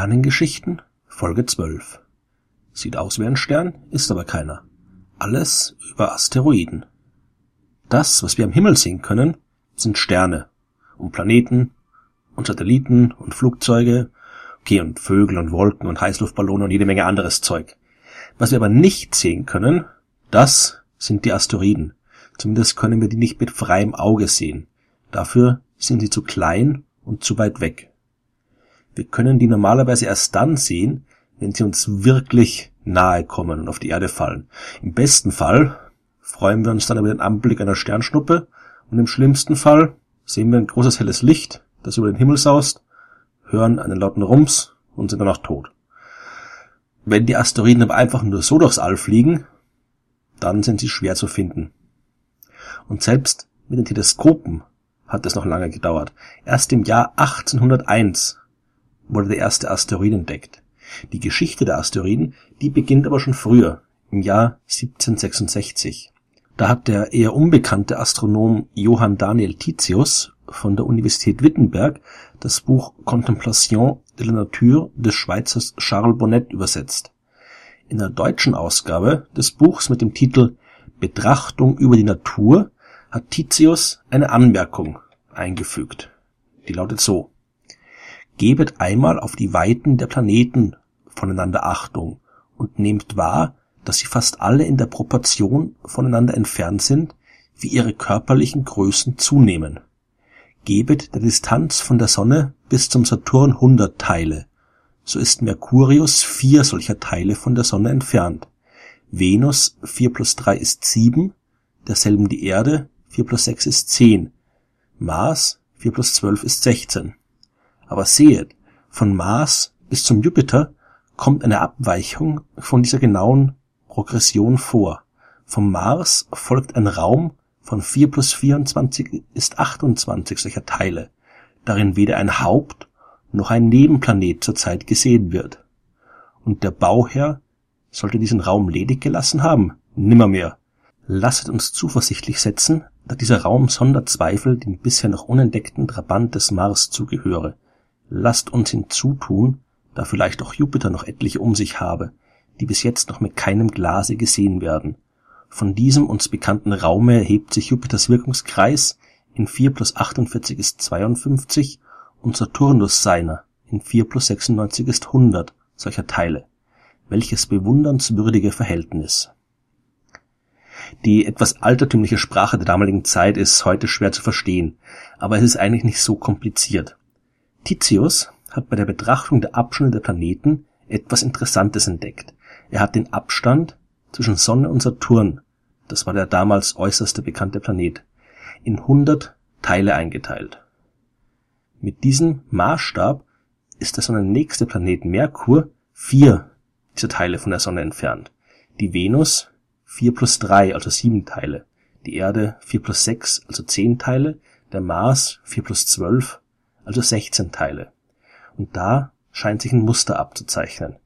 Sternengeschichten Folge 12 Sieht aus wie ein Stern, ist aber keiner. Alles über Asteroiden. Das, was wir am Himmel sehen können, sind Sterne und Planeten und Satelliten und Flugzeuge, okay, und Vögel und Wolken und Heißluftballone und jede Menge anderes Zeug. Was wir aber nicht sehen können, das sind die Asteroiden. Zumindest können wir die nicht mit freiem Auge sehen. Dafür sind sie zu klein und zu weit weg. Wir können die normalerweise erst dann sehen, wenn sie uns wirklich nahe kommen und auf die Erde fallen. Im besten Fall freuen wir uns dann über den Anblick einer Sternschnuppe und im schlimmsten Fall sehen wir ein großes helles Licht, das über den Himmel saust, hören einen lauten Rums und sind danach tot. Wenn die Asteroiden aber einfach nur so durchs All fliegen, dann sind sie schwer zu finden. Und selbst mit den Teleskopen hat es noch lange gedauert. Erst im Jahr 1801 wurde der erste Asteroid entdeckt. Die Geschichte der Asteroiden, die beginnt aber schon früher, im Jahr 1766. Da hat der eher unbekannte Astronom Johann Daniel Titius von der Universität Wittenberg das Buch Contemplation de la Nature des Schweizers Charles Bonnet übersetzt. In der deutschen Ausgabe des Buchs mit dem Titel Betrachtung über die Natur hat Titius eine Anmerkung eingefügt. Die lautet so Gebet einmal auf die Weiten der Planeten voneinander Achtung und nehmt wahr, dass sie fast alle in der Proportion voneinander entfernt sind, wie ihre körperlichen Größen zunehmen. Gebet der Distanz von der Sonne bis zum Saturn 100 Teile, so ist Mercurius vier solcher Teile von der Sonne entfernt. Venus 4 plus 3 ist 7, derselben die Erde 4 plus 6 ist 10, Mars 4 plus 12 ist 16. Aber sehet, von Mars bis zum Jupiter kommt eine Abweichung von dieser genauen Progression vor. Vom Mars folgt ein Raum von 4 plus 24 ist 28 solcher Teile, darin weder ein Haupt noch ein Nebenplanet zurzeit gesehen wird. Und der Bauherr sollte diesen Raum ledig gelassen haben? Nimmermehr. Lasset uns zuversichtlich setzen, da dieser Raum sonder Zweifel dem bisher noch unentdeckten Trabant des Mars zugehöre, Lasst uns hinzutun, da vielleicht auch Jupiter noch etliche um sich habe, die bis jetzt noch mit keinem Glase gesehen werden. Von diesem uns bekannten Raume erhebt sich Jupiters Wirkungskreis, in 4 plus 48 ist 52 und Saturnus seiner, in 4 plus 96 ist 100 solcher Teile. Welches bewundernswürdige Verhältnis. Die etwas altertümliche Sprache der damaligen Zeit ist heute schwer zu verstehen, aber es ist eigentlich nicht so kompliziert. Titius hat bei der Betrachtung der Abstände der Planeten etwas Interessantes entdeckt. Er hat den Abstand zwischen Sonne und Saturn, das war der damals äußerste bekannte Planet, in 100 Teile eingeteilt. Mit diesem Maßstab ist der sonnennächste Planet Merkur vier dieser Teile von der Sonne entfernt, die Venus vier plus drei, also sieben Teile, die Erde vier plus sechs, also zehn Teile, der Mars vier plus zwölf, also 16 Teile. Und da scheint sich ein Muster abzuzeichnen.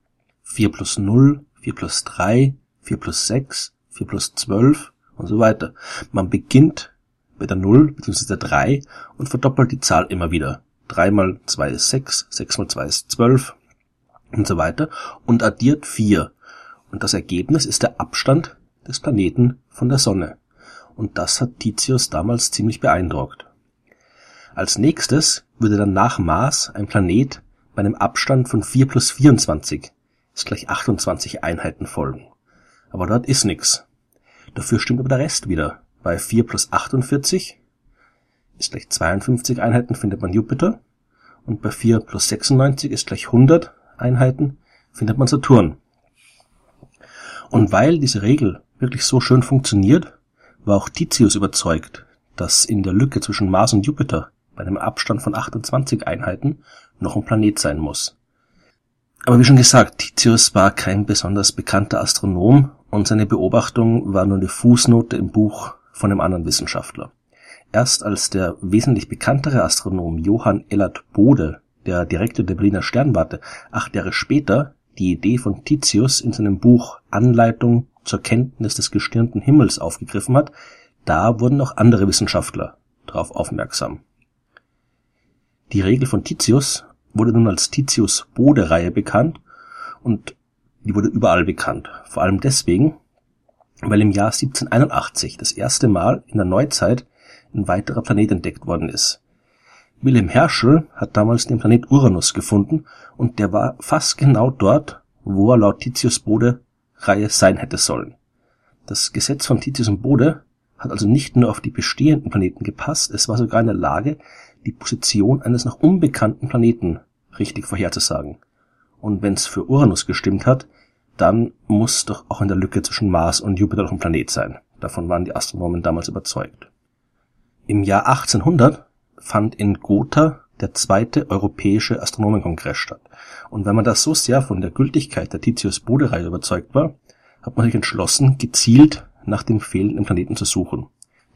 4 plus 0, 4 plus 3, 4 plus 6, 4 plus 12 und so weiter. Man beginnt bei der 0 bzw. der 3 und verdoppelt die Zahl immer wieder. 3 mal 2 ist 6, 6 mal 2 ist 12 und so weiter und addiert 4. Und das Ergebnis ist der Abstand des Planeten von der Sonne. Und das hat Titius damals ziemlich beeindruckt. Als nächstes würde dann nach Mars ein Planet bei einem Abstand von 4 plus 24 ist gleich 28 Einheiten folgen. Aber dort ist nix. Dafür stimmt aber der Rest wieder. Bei 4 plus 48 ist gleich 52 Einheiten findet man Jupiter und bei 4 plus 96 ist gleich 100 Einheiten findet man Saturn. Und weil diese Regel wirklich so schön funktioniert, war auch Titius überzeugt, dass in der Lücke zwischen Mars und Jupiter bei einem Abstand von 28 Einheiten noch ein Planet sein muss. Aber wie schon gesagt, Titius war kein besonders bekannter Astronom und seine Beobachtung war nur eine Fußnote im Buch von einem anderen Wissenschaftler. Erst als der wesentlich bekanntere Astronom Johann Ellert Bode, der Direktor der Berliner Sternwarte, acht Jahre später die Idee von Titius in seinem Buch Anleitung zur Kenntnis des gestirnten Himmels aufgegriffen hat, da wurden auch andere Wissenschaftler darauf aufmerksam. Die Regel von Titius wurde nun als Titius-Bode-Reihe bekannt und die wurde überall bekannt. Vor allem deswegen, weil im Jahr 1781 das erste Mal in der Neuzeit ein weiterer Planet entdeckt worden ist. Wilhelm Herschel hat damals den Planet Uranus gefunden und der war fast genau dort, wo er laut Titius Bode Reihe sein hätte sollen. Das Gesetz von Titius und Bode hat also nicht nur auf die bestehenden Planeten gepasst, es war sogar in der Lage, die Position eines noch unbekannten Planeten richtig vorherzusagen. Und wenn es für Uranus gestimmt hat, dann muss doch auch in der Lücke zwischen Mars und Jupiter noch ein Planet sein. Davon waren die Astronomen damals überzeugt. Im Jahr 1800 fand in Gotha der zweite europäische Astronomenkongress statt. Und wenn man da so sehr von der Gültigkeit der Titius-Bode-Reihe überzeugt war, hat man sich entschlossen, gezielt nach dem fehlenden Planeten zu suchen.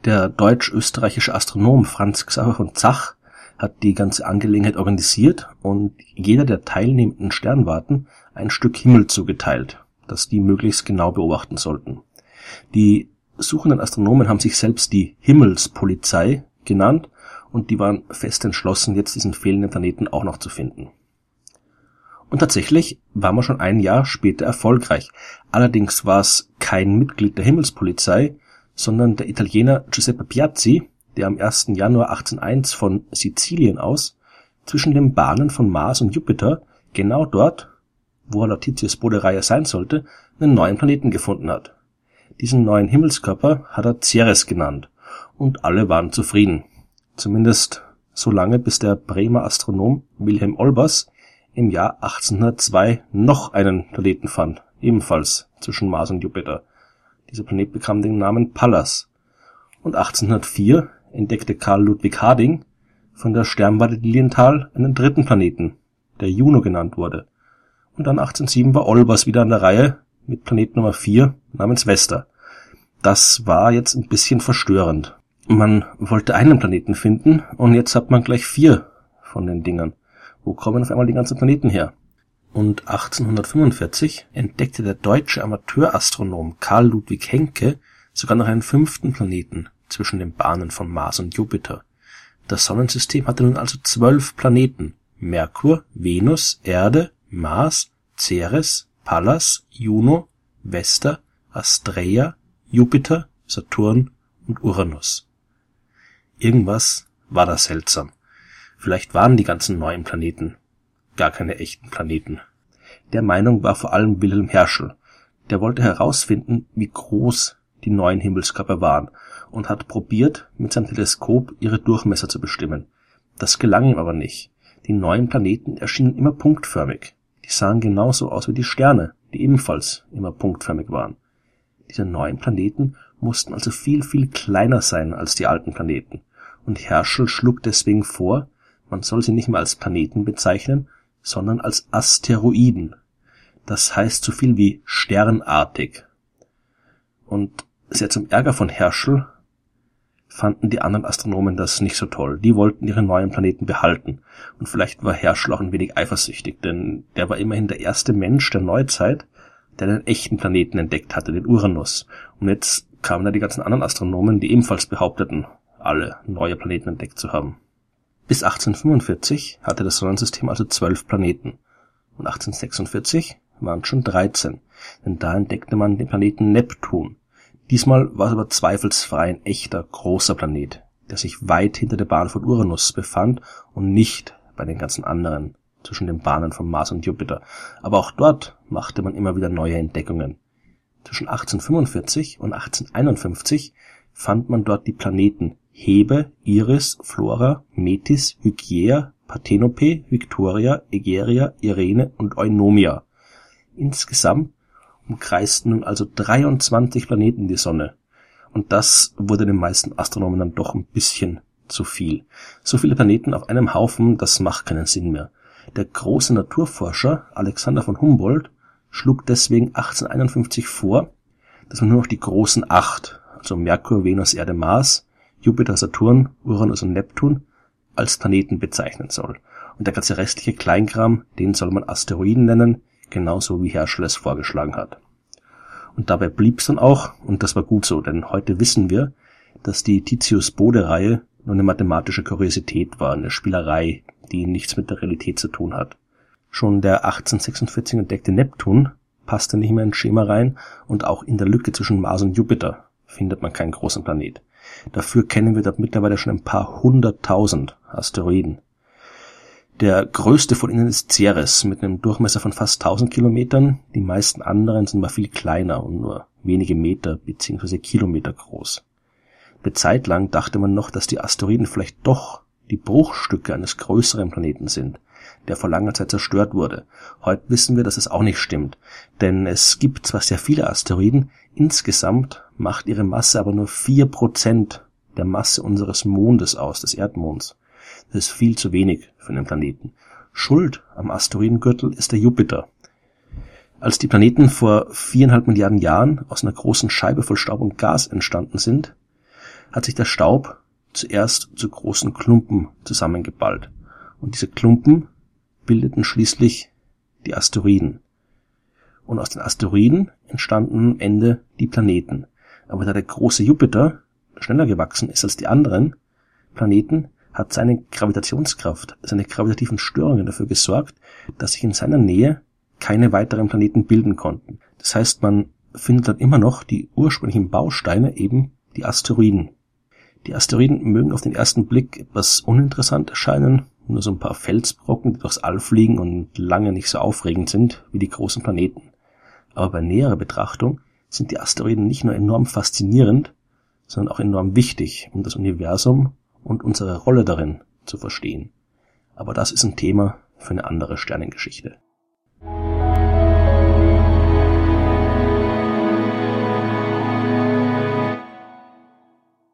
Der deutsch-österreichische Astronom Franz Xaver von Zach hat die ganze Angelegenheit organisiert und jeder der teilnehmenden Sternwarten ein Stück Himmel zugeteilt, das die möglichst genau beobachten sollten. Die suchenden Astronomen haben sich selbst die Himmelspolizei genannt und die waren fest entschlossen, jetzt diesen fehlenden Planeten auch noch zu finden. Und tatsächlich war man schon ein Jahr später erfolgreich. Allerdings war es kein Mitglied der Himmelspolizei, sondern der Italiener Giuseppe Piazzi, der am 1. Januar 1801 von Sizilien aus zwischen den Bahnen von Mars und Jupiter, genau dort, wo er laut Titius Bode-Reihe sein sollte, einen neuen Planeten gefunden hat. Diesen neuen Himmelskörper hat er Ceres genannt und alle waren zufrieden. Zumindest so lange, bis der Bremer Astronom Wilhelm Olbers im Jahr 1802 noch einen Planeten fand, ebenfalls zwischen Mars und Jupiter. Dieser Planet bekam den Namen Pallas. Und 1804 entdeckte Karl Ludwig Harding von der Sternwarte Lilienthal einen dritten Planeten, der Juno genannt wurde. Und dann 1807 war Olbers wieder an der Reihe mit Planet Nummer 4 namens Vesta. Das war jetzt ein bisschen verstörend. Man wollte einen Planeten finden und jetzt hat man gleich vier von den Dingern. Wo kommen auf einmal die ganzen Planeten her? Und 1845 entdeckte der deutsche Amateurastronom Karl Ludwig Henke sogar noch einen fünften Planeten zwischen den Bahnen von Mars und Jupiter. Das Sonnensystem hatte nun also zwölf Planeten. Merkur, Venus, Erde, Mars, Ceres, Pallas, Juno, Vesta, Astrea, Jupiter, Saturn und Uranus. Irgendwas war da seltsam. Vielleicht waren die ganzen neuen Planeten gar keine echten Planeten. Der Meinung war vor allem Wilhelm Herschel. Der wollte herausfinden, wie groß die neuen Himmelskörper waren und hat probiert, mit seinem Teleskop ihre Durchmesser zu bestimmen. Das gelang ihm aber nicht. Die neuen Planeten erschienen immer punktförmig. Die sahen genauso aus wie die Sterne, die ebenfalls immer punktförmig waren. Diese neuen Planeten mussten also viel, viel kleiner sein als die alten Planeten und Herschel schlug deswegen vor, man soll sie nicht mehr als Planeten bezeichnen, sondern als Asteroiden. Das heißt so viel wie sternartig. Und sehr zum Ärger von Herschel fanden die anderen Astronomen das nicht so toll. Die wollten ihre neuen Planeten behalten. Und vielleicht war Herschel auch ein wenig eifersüchtig, denn der war immerhin der erste Mensch der Neuzeit, der einen echten Planeten entdeckt hatte, den Uranus. Und jetzt kamen da die ganzen anderen Astronomen, die ebenfalls behaupteten, alle neue Planeten entdeckt zu haben. Bis 1845 hatte das Sonnensystem also zwölf Planeten und 1846 waren es schon 13, denn da entdeckte man den Planeten Neptun. Diesmal war es aber zweifelsfrei ein echter großer Planet, der sich weit hinter der Bahn von Uranus befand und nicht bei den ganzen anderen zwischen den Bahnen von Mars und Jupiter. Aber auch dort machte man immer wieder neue Entdeckungen. Zwischen 1845 und 1851 fand man dort die Planeten Hebe, Iris, Flora, Metis, Hygiea, Parthenope, Victoria, Egeria, Irene und Eunomia. Insgesamt umkreisten nun also 23 Planeten die Sonne. Und das wurde den meisten Astronomen dann doch ein bisschen zu viel. So viele Planeten auf einem Haufen, das macht keinen Sinn mehr. Der große Naturforscher Alexander von Humboldt schlug deswegen 1851 vor, dass man nur noch die großen acht, also Merkur, Venus, Erde, Mars, Jupiter, Saturn, Uranus und Neptun als Planeten bezeichnen soll. Und der ganze restliche Kleinkram, den soll man Asteroiden nennen, genauso wie Herschel es vorgeschlagen hat. Und dabei blieb's dann auch, und das war gut so, denn heute wissen wir, dass die Titius-Bode-Reihe nur eine mathematische Kuriosität war, eine Spielerei, die nichts mit der Realität zu tun hat. Schon der 1846 entdeckte Neptun passte nicht mehr ins Schema rein und auch in der Lücke zwischen Mars und Jupiter findet man keinen großen Planet. Dafür kennen wir dort mittlerweile schon ein paar hunderttausend Asteroiden. Der größte von ihnen ist Ceres mit einem Durchmesser von fast 1000 Kilometern. Die meisten anderen sind mal viel kleiner und nur wenige Meter bzw. Kilometer groß. Eine Zeit lang dachte man noch, dass die Asteroiden vielleicht doch die Bruchstücke eines größeren Planeten sind, der vor langer Zeit zerstört wurde. Heute wissen wir, dass es auch nicht stimmt, denn es gibt zwar sehr viele Asteroiden, insgesamt macht ihre Masse aber nur vier Prozent der Masse unseres Mondes aus, des Erdmonds. Das ist viel zu wenig für einen Planeten. Schuld am Asteroidengürtel ist der Jupiter. Als die Planeten vor viereinhalb Milliarden Jahren aus einer großen Scheibe voll Staub und Gas entstanden sind, hat sich der Staub zuerst zu großen Klumpen zusammengeballt. Und diese Klumpen bildeten schließlich die Asteroiden. Und aus den Asteroiden entstanden am Ende die Planeten. Aber da der große Jupiter schneller gewachsen ist als die anderen Planeten, hat seine Gravitationskraft, seine gravitativen Störungen dafür gesorgt, dass sich in seiner Nähe keine weiteren Planeten bilden konnten. Das heißt, man findet dann immer noch die ursprünglichen Bausteine, eben die Asteroiden. Die Asteroiden mögen auf den ersten Blick etwas uninteressant erscheinen, nur so ein paar Felsbrocken, die durchs All fliegen und lange nicht so aufregend sind wie die großen Planeten. Aber bei näherer Betrachtung sind die Asteroiden nicht nur enorm faszinierend, sondern auch enorm wichtig, um das Universum und unsere Rolle darin zu verstehen. Aber das ist ein Thema für eine andere Sternengeschichte.